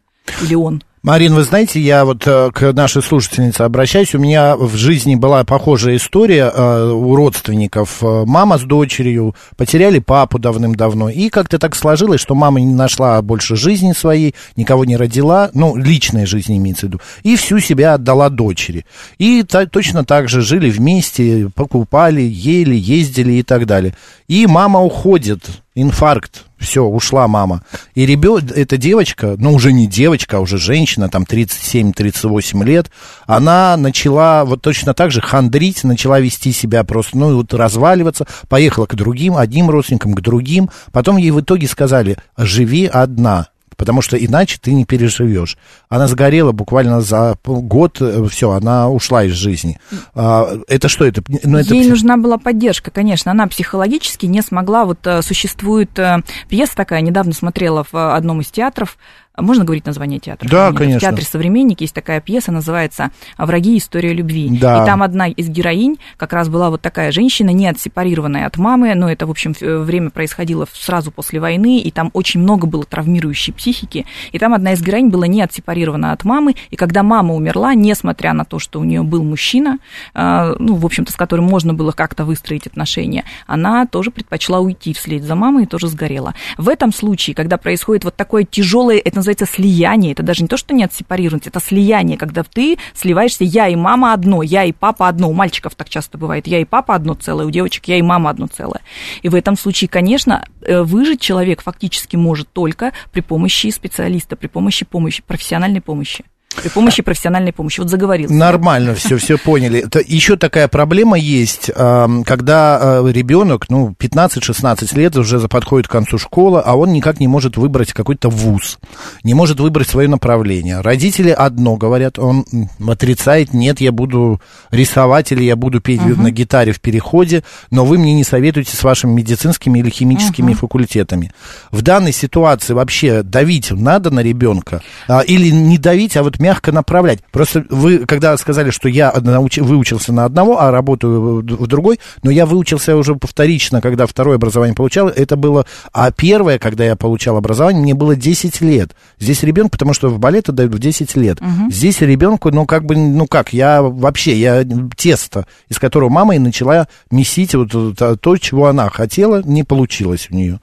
Или он.
Марин, вы знаете, я вот э, к нашей слушательнице обращаюсь. У меня в жизни была похожая история э, у родственников. Э, Мама с дочерью потеряли папу давным-давно. И как-то так сложилось, что мама не нашла больше жизни своей, никого не родила, ну, личной жизни имеется в виду, и всю себя отдала дочери. И точно так же жили вместе, покупали, ели, ездили и так далее. И мама уходит, инфаркт, все, ушла мама. И ребенок, эта девочка, ну уже не девочка, а уже женщина, там 37-38 лет, она начала вот точно так же хандрить, начала вести себя просто, ну вот разваливаться, поехала к другим, одним родственникам, к другим. Потом ей в итоге сказали, живи одна. Потому что иначе ты не переживешь. Она сгорела буквально за год, все, она ушла из жизни. А, это что это? Ну, это
Ей нужна была поддержка, конечно. Она психологически не смогла. Вот э, существует э, пьеса такая, недавно смотрела в э, одном из театров. Можно говорить название театра?
Да,
Нет,
конечно.
В театре «Современник» есть такая пьеса, называется «Враги. История любви».
Да.
И там одна из героинь как раз была вот такая женщина, не отсепарированная от мамы, но это, в общем, э, время происходило сразу после войны, и там очень много было травмирующей психики. И там одна из героинь была не отсепарирована от мамы, и когда мама умерла, несмотря на то, что у нее был мужчина, э, ну, в общем-то, с которым можно было как-то выстроить отношения, она тоже предпочла уйти вслед за мамой и тоже сгорела. В этом случае, когда происходит вот такое тяжелое, это называется слияние, это даже не то, что не отсепарировать, это слияние, когда ты сливаешься, я и мама одно, я и папа одно, у мальчиков так часто бывает, я и папа одно целое, у девочек я и мама одно целое. И в этом случае, конечно, э, выжить человек фактически может только при помощи специалиста, при помощи помощи, профессиональной помощи. При помощи профессиональной помощи. Вот заговорился.
Нормально, [laughs] все, все поняли. Еще такая проблема есть, когда э, ребенок, ну, 15-16 лет уже подходит к концу школы, а он никак не может выбрать какой-то вуз, не может выбрать свое направление. Родители одно говорят, он отрицает, нет, я буду рисовать или я буду петь на гитаре в переходе, но вы мне не советуете с вашими медицинскими или химическими факультетами. В данной ситуации вообще давить надо на ребенка а, или не давить, а вот мягко направлять. Просто вы, когда сказали, что я науч- выучился на одного, а работаю в другой, но я выучился уже повторично, когда второе образование получал, это было, а первое, когда я получал образование, мне было 10 лет. Здесь ребенку, потому что в балет отдают в 10 лет. Здесь ребенку, ну как бы, ну как, я вообще, я тесто, из которого мама и начала месить вот то, то, чего она хотела, не получилось у нее.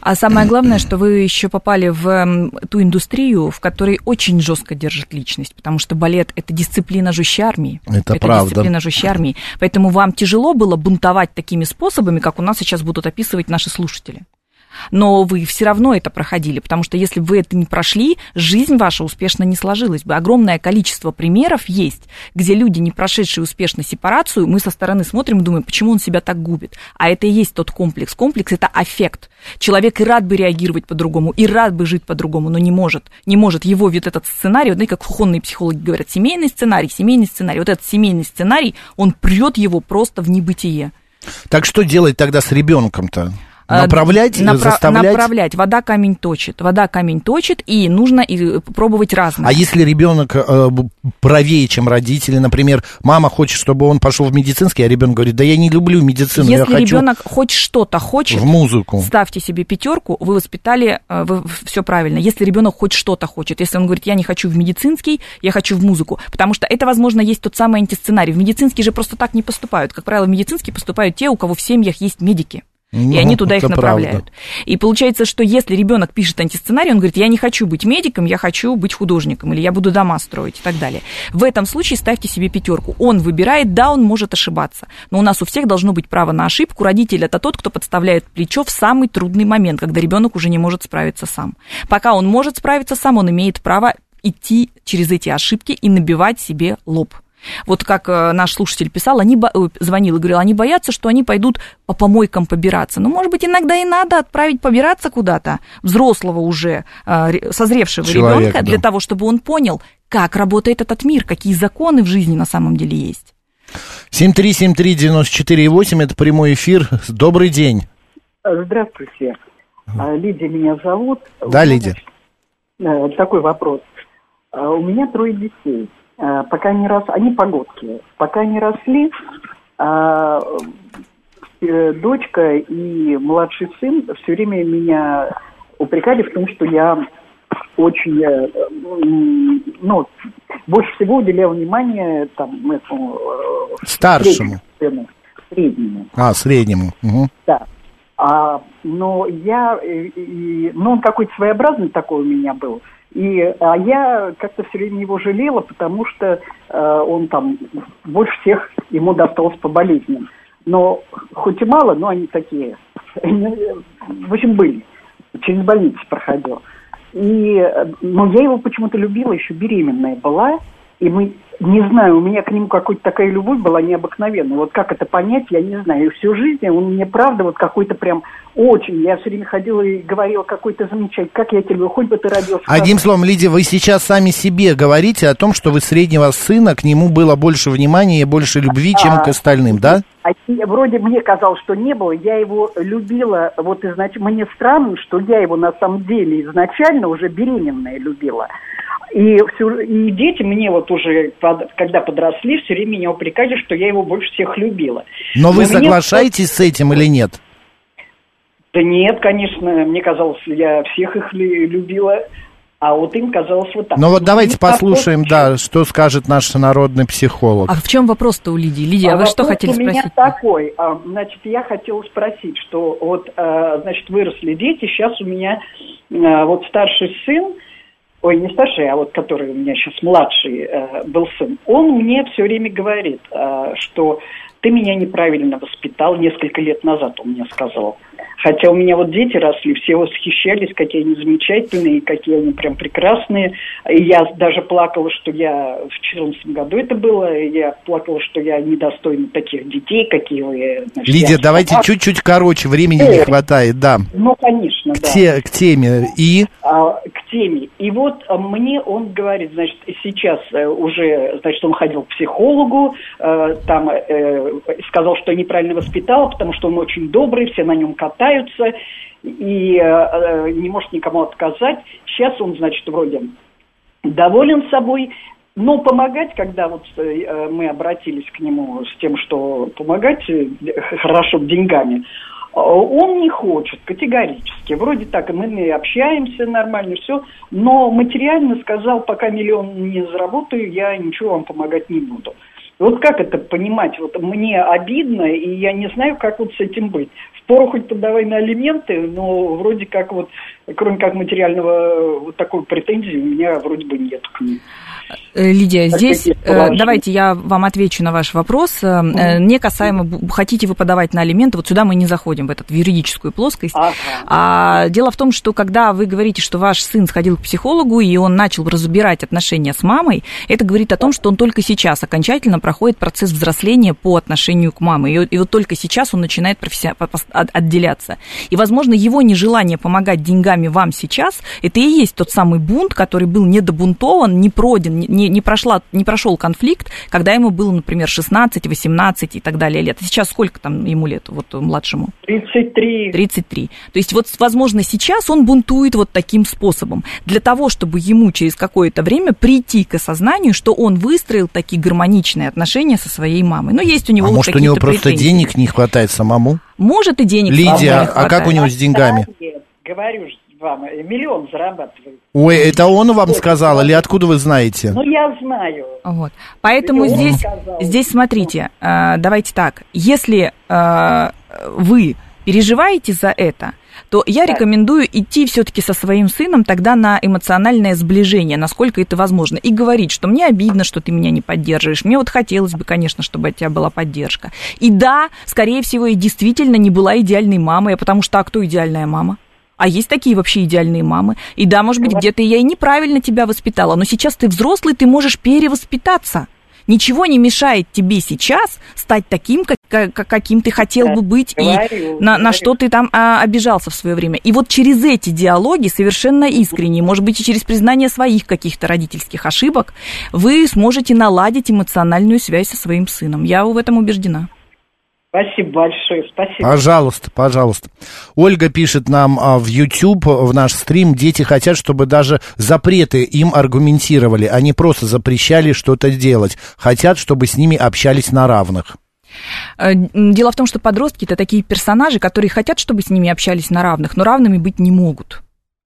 А самое главное, что вы еще попали в ту индустрию, в которой очень жестко держит личность, потому что балет это дисциплина жестче армии.
Это правда.
дисциплина жестче армии. Поэтому вам тяжело было бунтовать такими способами, как у нас сейчас будут описывать наши слушатели. Но вы все равно это проходили, потому что если бы вы это не прошли, жизнь ваша успешно не сложилась бы. Огромное количество примеров есть, где люди, не прошедшие успешно сепарацию, мы со стороны смотрим и думаем, почему он себя так губит. А это и есть тот комплекс. Комплекс – это аффект. Человек и рад бы реагировать по-другому, и рад бы жить по-другому, но не может. Не может. Его ведь этот сценарий, вот знаете, как кухонные психологи говорят, семейный сценарий, семейный сценарий. Вот этот семейный сценарий, он прет его просто в небытие.
Так что делать тогда с ребенком-то?
Э,
Направлять,
напра-
заставлять?
Направлять. Вода камень точит. Вода камень точит, и нужно и пробовать разное.
А если ребенок э, правее, чем родители, например, мама хочет, чтобы он пошел в медицинский, а ребенок говорит, да я не люблю медицину, я
Если
хочу
ребенок хоть что-то хочет,
в музыку.
ставьте себе пятерку, вы воспитали, э, вы все правильно. Если ребенок хоть что-то хочет, если он говорит, я не хочу в медицинский, я хочу в музыку, потому что это, возможно, есть тот самый антисценарий. В медицинский же просто так не поступают. Как правило, в медицинский поступают те, у кого в семьях есть медики.
Ну,
и они туда их направляют.
правда.
И получается, что если ребенок пишет антисценарий, он говорит, я не хочу быть медиком, я хочу быть художником, или я буду дома строить и так далее. В этом случае ставьте себе пятерку. Он выбирает, да, он может ошибаться. Но у нас у всех должно быть право на ошибку. Родитель это тот, кто подставляет плечо в самый трудный момент, когда ребенок уже не может справиться сам. Пока он может справиться сам, он имеет право идти через эти ошибки и набивать себе лоб. Вот как э, наш слушатель писал, они бо- звонил и говорил, они боятся, что они пойдут по помойкам побираться. Ну, может быть, иногда и надо отправить побираться куда-то взрослого уже, э, ре- созревшего
Человека,
ребенка, для
да.
того, чтобы он понял, как работает этот мир, какие законы в жизни на самом деле есть.
7373948, это прямой эфир. Добрый день.
Здравствуйте. А, Лидия меня зовут.
Да, Лидия.
Э, Такой вопрос. А, У меня трое детей. А, Пока не рос... Они погодки. Пока не росли, а, э, дочка и младший сын все время меня упрекали в том, что я очень, э, ну, больше всего уделяю внимание там, этому, э,
Старшему.
среднему среднему.
А, среднему. Мгм.
Да. А, но я, э, и- ну, он какой-то своеобразный такой у меня был. И, а я как-то все время его жалела, потому что э, он там больше всех ему досталось по болезням. Но хоть и мало, но они такие, в общем, были. Через больницу проходил. И, э, но я его почему-то любила, еще беременная была. И мы, не знаю, у меня к нему какая-то такая любовь была необыкновенная. Вот как это понять, я не знаю. И всю жизнь он мне, правда, вот какой-то прям очень. Я все время ходила и говорила, какой то замечательный, как я люблю, хоть бы ты родился.
Одним словом, Лидия, вы сейчас сами себе говорите о том, что вы среднего сына, к нему было больше внимания и больше любви, чем
А,
к остальным, да?
А вроде мне казалось, что не было. Я его любила. Вот изнач... мне странно, что я его на самом деле изначально уже беременная любила. И, и дети мне вот уже, под- когда подросли, все время меня упрекали, что я его больше всех любила.
Но вы
мне
соглашаетесь с этим или нет?
Да нет, конечно, мне казалось, я всех их лю- любила, а вот им казалось вот так.
Ну вот давайте
Ну, а
послушаем, да, что скажет наш народный психолог.
А в чем вопрос-то у Лидии? Лидия, а, вы что
вопрос
хотели
у меня
спросить?
такой. А, Значит, я хотела спросить, что вот, а, значит, выросли дети, сейчас у меня а, вот старший сын, ой, не старший, а вот который у меня сейчас младший э, был сын, он мне все время говорит, а, что ты меня неправильно воспитал, несколько лет назад он мне сказал. Хотя у меня вот дети росли, все восхищались, какие они замечательные, какие они прям прекрасные. И я даже плакала, что я в 2014 году это было, я плакала, что я недостойна таких детей, какие вы... значит,
Лидия, давайте
А,
чуть-чуть короче, времени не
Э.
хватает, да.
Ну, конечно,
К,
да.
те- к теме. И
А, теме. И вот а, мне он говорит, значит, сейчас э, уже, значит, он ходил к психологу, э, там э, сказал, что неправильно воспитал, потому что он очень добрый, все на нем катаются и не может никому отказать. Сейчас он, значит, вроде доволен собой. Но помогать, когда вот мы обратились к нему с тем, что помогать хорошо деньгами, он не хочет категорически. Вроде так, мы общаемся нормально, все. Но материально сказал, пока миллион не заработаю, я ничего вам помогать не буду. Вот как это понимать? Вот мне обидно, и я не знаю, как вот с этим быть. Впору хоть подавай на алименты, но вроде как вот, кроме как материального э, вот такой претензии, у меня вроде бы нет к ним.
Э, Лидия, здесь э, давайте я вам отвечу на ваш вопрос. Э, Не касаемо, хотите вы подавать на алименты, вот сюда мы не заходим, в, в юридическую плоскость. А, дело в том, что когда вы говорите, что ваш сын сходил к психологу, и он начал разбирать отношения с мамой, это говорит о том, что он только сейчас окончательно проходит процесс взросления по отношению к маме. И, вот- и вот только сейчас он начинает професси- отделяться. И, возможно, его нежелание помогать деньгами вам сейчас, это и есть тот самый бунт, который был недобунтован, не пройден, не, не, прошла, не прошел конфликт, когда ему было, например, 16, 18 и так далее лет. Сейчас сколько там ему лет, вот младшему?
33.
33. То есть вот, возможно, сейчас он бунтует вот таким способом. Для того, чтобы ему через какое-то время прийти к осознанию, что он выстроил такие гармоничные отношения со своей мамой. Но есть у него
А
вот
может, у него просто
претензии.
денег не хватает самому?
Может и денег
Лидия,
не
а как у него с деньгами?
Говорю же вам, э, миллион зарабатывает.
Ой, это он вам сказал, или откуда вы знаете?
Ну, я знаю.
Вот. Поэтому здесь,
сказал.
здесь смотрите, э, давайте так, если э, вы переживаете за это, то я рекомендую идти все-таки со своим сыном тогда на эмоциональное сближение, насколько это возможно, и говорить, что мне обидно, что ты меня не поддерживаешь, мне вот хотелось бы, конечно, чтобы от тебя была поддержка. И да, скорее всего, и действительно не была идеальной мамой, потому что а кто идеальная мама? А есть такие вообще идеальные мамы. И да, может быть, где-то я и неправильно тебя воспитала, но сейчас ты взрослый, ты можешь перевоспитаться. Ничего не мешает тебе сейчас стать таким, как, как- каким ты хотел бы быть, и
Говорю,
на, на
говорю.
что ты там а, обижался в свое время. И вот через эти диалоги, совершенно искренние, может быть, и через признание своих каких-то родительских ошибок, вы сможете наладить эмоциональную связь со своим сыном. Я в этом убеждена.
Спасибо большое, спасибо.
Пожалуйста, пожалуйста. Ольга пишет нам а, в YouTube, в наш стрим, дети хотят, чтобы даже запреты им аргументировали, а не просто запрещали что-то делать. Хотят, чтобы с ними общались на равных.
Э, Дело в том, что подростки это такие персонажи, которые хотят, чтобы с ними общались на равных, но равными быть не могут.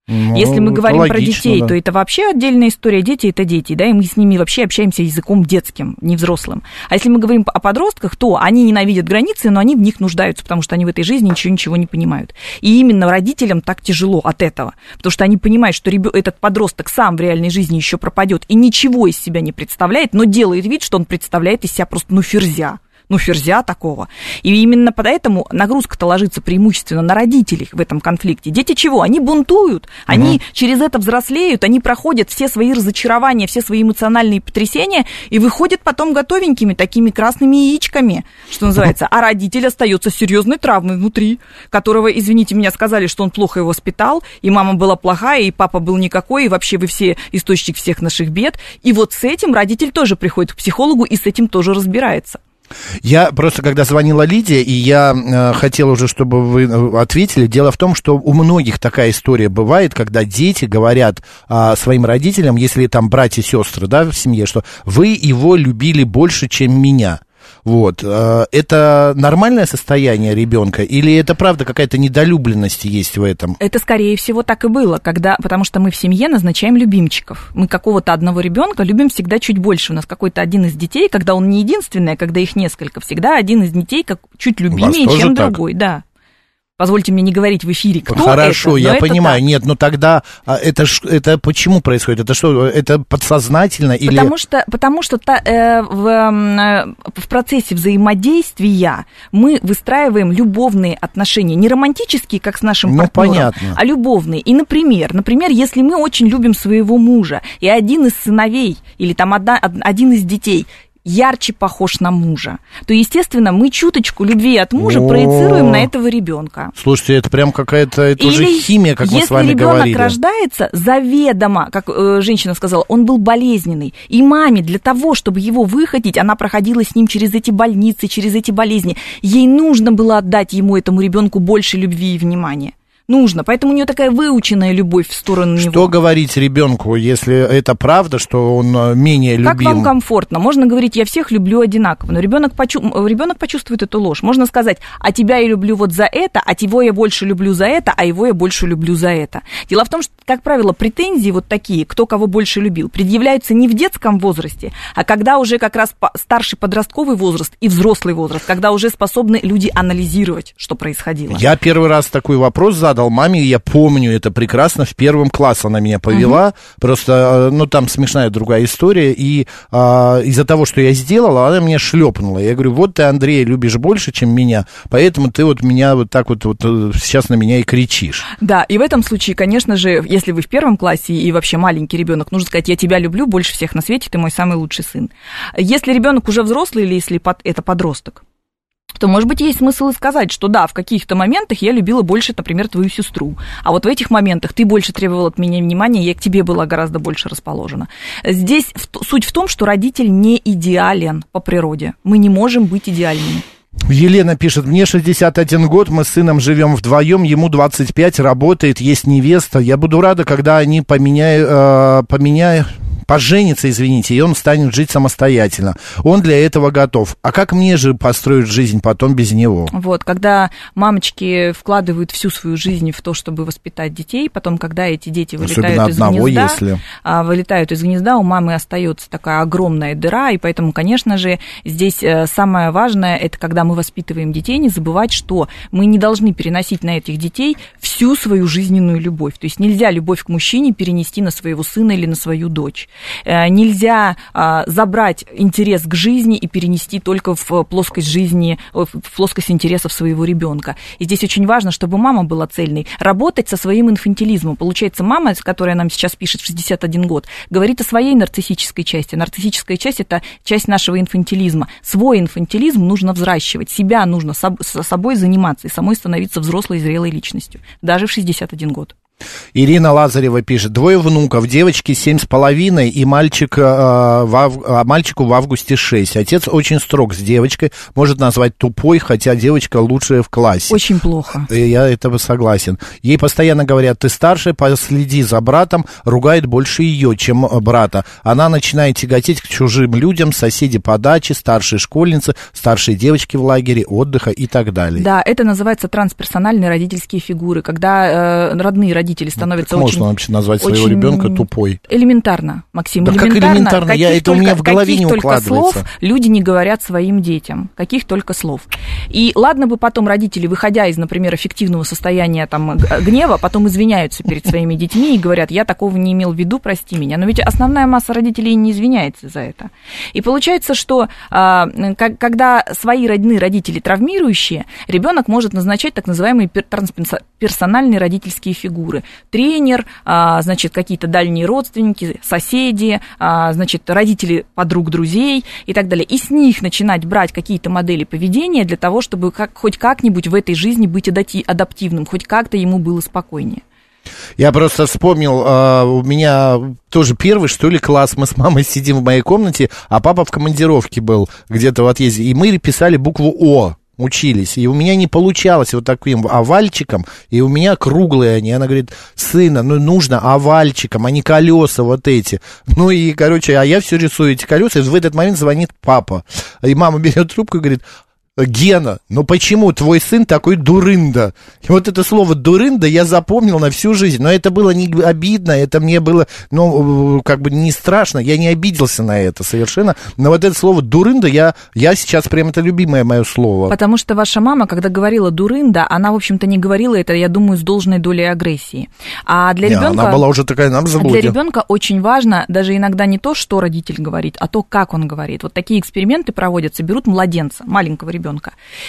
Ну,
Если мы говорим про
логично,
детей,
да.
то это вообще отдельная история. Дети это дети, да, и мы с ними вообще общаемся языком детским, не взрослым. А если мы говорим о подростках, то они ненавидят границы, но они в них нуждаются, потому что они в этой жизни ничего ничего не понимают. И именно родителям так тяжело от этого, потому что они понимают, что ребё- этот подросток сам в реальной жизни еще пропадет и ничего из себя не представляет, но делает вид, что он представляет из себя просто ну ферзя ну, ферзя такого. И именно поэтому нагрузка-то ложится преимущественно на родителей в этом конфликте. Дети чего? Они бунтуют, они через это взрослеют, они проходят все свои разочарования, все свои эмоциональные потрясения и выходят потом готовенькими, такими красными яичками, что называется. А родитель остается с серьезной травмой внутри, которого, извините меня, сказали, что он плохо его воспитал, и мама была плохая, и папа был никакой, и вообще вы все источник всех наших бед. И вот с этим родитель тоже приходит к психологу и с этим тоже разбирается.
Я просто, когда звонила Лидия, и я э, хотел уже, чтобы вы э, ответили, дело в том, что у многих такая история бывает, когда дети говорят а, своим родителям, если там братья и сестры, да, в семье, что вы его любили больше, чем меня. Вот. э, Это нормальное состояние ребенка или это правда какая-то недолюбленность есть в этом?
Это, скорее всего, так и было, когда, потому что мы в семье назначаем любимчиков. Мы какого-то одного ребенка любим всегда чуть больше. У нас какой-то один из детей, когда он не единственный, а когда их несколько, всегда один из детей как чуть любимее, чем
так?
другой. Да. Позвольте мне не говорить в эфире, кто
Хорошо,
это, но
я
это
понимаю.
так.
Нет, ну тогда а, это, это почему происходит? Это что, это подсознательно или...
Потому что, потому что та- э, в, э, в процессе взаимодействия мы выстраиваем любовные отношения, не романтические, как с нашим
Ну,
партнером,
понятно.
а любовные. И, например, например, если мы очень любим своего мужа, и один из сыновей или там одна- од- один из детей ярче похож на мужа, то, естественно, мы чуточку любви от мужа
О.
проецируем на этого ребенка.
Слушайте, это прям какая-то, это уже
Или
химия, как мы
если
с вами
ребенок
говорили.
рождается заведомо, как э, женщина сказала, он был болезненный. И маме для того, чтобы его выходить, она проходила с ним через эти больницы, через эти болезни. Ей нужно было отдать ему, этому ребенку, больше любви и внимания. Нужно. Поэтому у нее такая выученная любовь в сторону
Что
него.
говорить ребенку, если это правда, что он э, менее
Как
любим?
вам комфортно? Можно говорить, я всех люблю одинаково, но ребенок, почу... ребенок почувствует эту ложь. Можно сказать, а тебя я люблю вот за это, а его я больше люблю за это, а его я больше люблю за это. Дело в том, что, как правило, претензии вот такие, кто кого больше любил, предъявляются не в детском возрасте, а когда уже как раз старший подростковый возраст и взрослый возраст, когда уже способны люди анализировать, что происходило.
Я первый раз такой вопрос задал маме, и я помню это прекрасно. В первом классе она меня повела. Просто, э, ну, там смешная другая история. И а, из-за того, что я сделала, она меня шлепнула. Я говорю, вот ты, Андрей, любишь больше, чем меня, поэтому ты вот меня вот так вот, вот э, сейчас на меня и кричишь.
Да, и в этом случае, конечно же, если вы в первом классе и вообще маленький ребенок, нужно сказать, я тебя люблю больше всех на свете, ты мой самый лучший сын. Если ребенок уже взрослый или если это подросток, то, может быть, есть смысл и сказать, что да, в каких-то моментах я любила больше, например, твою сестру, а вот в этих моментах ты больше требовал от меня внимания, я к тебе была гораздо больше расположена. Здесь суть в том, что родитель не идеален по природе. Мы не можем быть идеальными.
Елена пишет, мне 61 год, мы с сыном живем вдвоем, ему 25, работает, есть невеста. Я буду рада, когда они поменяют, э, поменяют, поженятся, извините, и он станет жить самостоятельно. Он для этого готов. А как мне же построить жизнь потом без него?
Вот, когда мамочки вкладывают всю свою жизнь в то, чтобы воспитать детей, потом, когда эти дети вылетают
Особенно
из
одного,
гнезда,
если.
а, вылетают из гнезда, у мамы остается такая огромная дыра, и поэтому, конечно же, здесь э, самое важное, это когда мы воспитываем детей, не забывать, что мы не должны переносить на этих детей всю свою жизненную любовь. То есть нельзя любовь к мужчине перенести на своего сына или на свою дочь. Э, Нельзя а, забрать интерес к жизни и перенести только в плоскость жизни, в плоскость интересов своего ребенка. И здесь очень важно, чтобы мама была цельной. Работать со своим инфантилизмом. Получается, мама, которая нам сейчас пишет в 61 год, говорит о своей нарциссической части. Нарциссическая часть – это часть нашего инфантилизма. Свой инфантилизм нужно взращивать, себя нужно соб- с собой заниматься и самой становиться взрослой, зрелой личностью, даже в 61 год.
Ирина Лазарева пишет, двое внуков, девочки семь с половиной и мальчик, э, в а мальчику в августе 6. Отец очень строг с девочкой, может назвать тупой, хотя девочка лучшая в классе.
Очень плохо.
И Я этого согласен. Ей постоянно говорят, ты старшая, последи за братом, ругает больше ее, чем э, брата. Она начинает тяготеть к чужим людям, соседи по даче, старшие школьницы, старшие девочки в лагере отдыха и так далее.
Да, это называется трансперсональные родительские фигуры, когда э, родные родители становятся
Как
очень...
можно вообще назвать своего
очень
ребенка тупой?
Элементарно, Максим,
Да как
элементарно.
элементарно? Я-
Каких
это у меня в голове
каких
не
только
укладывается.
слов люди не говорят своим детям. Каких только слов. И ладно бы потом родители, выходя из, например, эффективного состояния там, гнева, потом извиняются перед своими детьми и говорят, я такого не имел в виду, прости меня. Но ведь основная масса родителей не извиняется за это. И получается, что а, когда свои родные родители травмирующие, ребенок может назначать так называемые пер- трансперсональные родительские фигуры. Тренер, а, значит, какие-то дальние родственники, соседи, а, значит, родители подруг, друзей и так далее. И с них начинать брать какие-то модели поведения для того, чтобы как, хоть как-нибудь в этой жизни быть адаптивным, хоть как-то ему было спокойнее.
Я просто вспомнил, а, у меня тоже первый, что ли, класс, мы с мамой сидим в моей комнате, а папа в командировке был где-то в отъезде, и мы писали букву О, учились, и у меня не получалось вот таким овальчиком, и у меня круглые они, она говорит, сына, ну нужно овальчиком, а не колеса вот эти. Ну и, короче, а я все рисую эти колеса, и в этот момент звонит папа, и мама берет трубку и говорит, Гена, ну почему твой сын такой дурында? И вот это слово дурында я запомнил на всю жизнь. Но это было не обидно, это мне было, ну, как бы не страшно. Я не обиделся на это совершенно. Но вот это слово дурында, я, я сейчас прям это любимое мое слово.
Потому что ваша мама, когда говорила дурында, она, в общем-то, не говорила это, я думаю, с должной долей агрессии. А для ребенка...
Она была уже такая нам
Для ребенка очень важно даже иногда не то, что родитель говорит, а то, как он говорит. Вот такие эксперименты проводятся, берут младенца, маленького ребенка,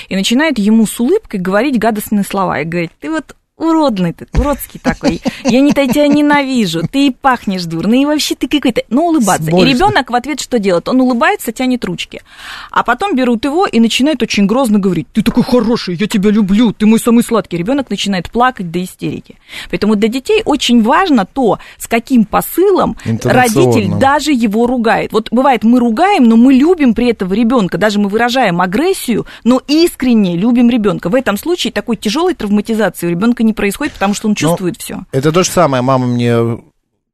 и начинают ему с улыбкой говорить гадостные слова и говорить, ты вот уродный ты, уродский такой, я не тебя ненавижу, ты и пахнешь дурно, и вообще ты какой-то, ну, улыбаться.
Сморщенный.
И ребенок в ответ что делает? Он улыбается, тянет ручки. А потом берут его и начинают очень грозно говорить, ты такой хороший, я тебя люблю, ты мой самый сладкий. Ребенок начинает плакать до истерики. Поэтому для детей очень важно то, с каким посылом родитель даже его ругает. Вот бывает, мы ругаем, но мы любим при этом ребенка, даже мы выражаем агрессию, но искренне любим ребенка. В этом случае такой тяжелой травматизации у ребенка не происходит, потому что он чувствует все.
Это то же самое, мама мне...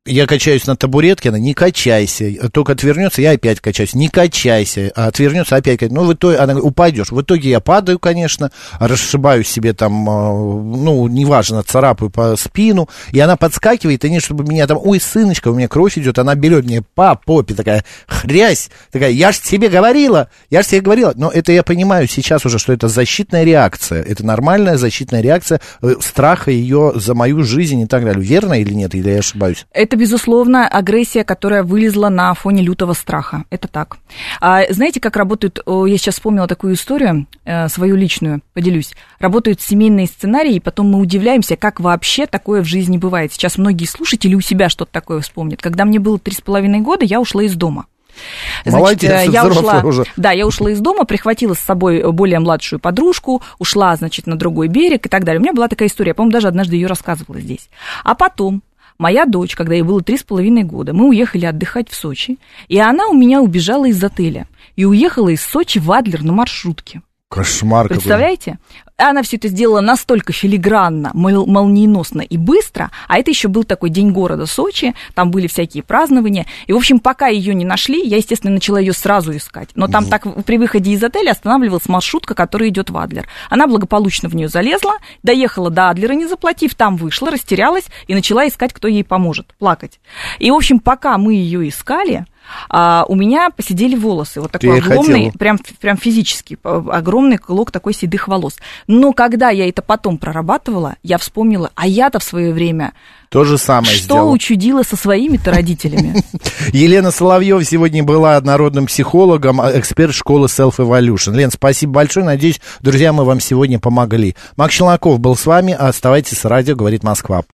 Я качаюсь на табуретке, она не качайся, только отвернется, я опять качаюсь, не качайся, а отвернется, опять качайся. Ну, в итоге, она упадешь. В итоге я падаю, конечно, расшибаю себе там, а, ну, неважно, царапаю по спину, и она подскакивает, и не чтобы меня там, ой, сыночка, у меня кровь идет, она берет мне по попе, такая хрясь, такая, я ж тебе говорила, я ж тебе говорила. Но это я понимаю сейчас уже, что это защитная реакция, это нормальная защитная реакция э, страха ее за мою жизнь и так далее. Верно или нет, или я ошибаюсь?
Это, безусловно, агрессия, которая вылезла на фоне лютого страха. Это так. А знаете, как работают, я сейчас вспомнила такую историю, э, свою личную, поделюсь. Работают семейные сценарии, и потом мы удивляемся, как вообще такое в жизни бывает. Сейчас многие слушатели у себя что-то такое вспомнят. Когда мне было три с половиной года, я ушла из дома.
Молодец,
э, я ушла,
уже.
Да, я ушла из дома, прихватила с собой более младшую подружку, ушла, значит, на другой берег и так далее. У меня была такая история, я, по-моему, даже однажды ее рассказывала здесь. А потом моя дочь, когда ей было три с половиной года, мы уехали отдыхать в Сочи, и она у меня убежала из отеля и уехала из Сочи в Адлер на маршрутке.
Кошмар какой.
Представляете? Она все это сделала настолько филигранно, мол- молниеносно и быстро, а это еще был такой день города Сочи, там были всякие празднования. И, в общем, пока ее не нашли, я, естественно, начала ее сразу искать. Но там так при выходе из отеля останавливалась маршрутка, которая идет в Адлер. Она благополучно в нее залезла, доехала до Адлера, не заплатив, там вышла, растерялась и начала искать, кто ей поможет, плакать. И, в общем, пока мы ее искали, а, у меня посидели волосы. Вот такой
и
огромный,
хотела.
прям, прям физически, огромный клок такой седых волос. Но когда я это потом прорабатывала, я вспомнила, а я-то в свое время
То же самое
что
сделал.
учудила со своими-то родителями. [laughs]
Елена Соловьева сегодня была народным психологом, а, эксперт школы Self Evolution. Лен, спасибо большое. Надеюсь, друзья, мы вам сегодня помогли. Макс Челноков был с вами. Оставайтесь с радио, говорит Москва.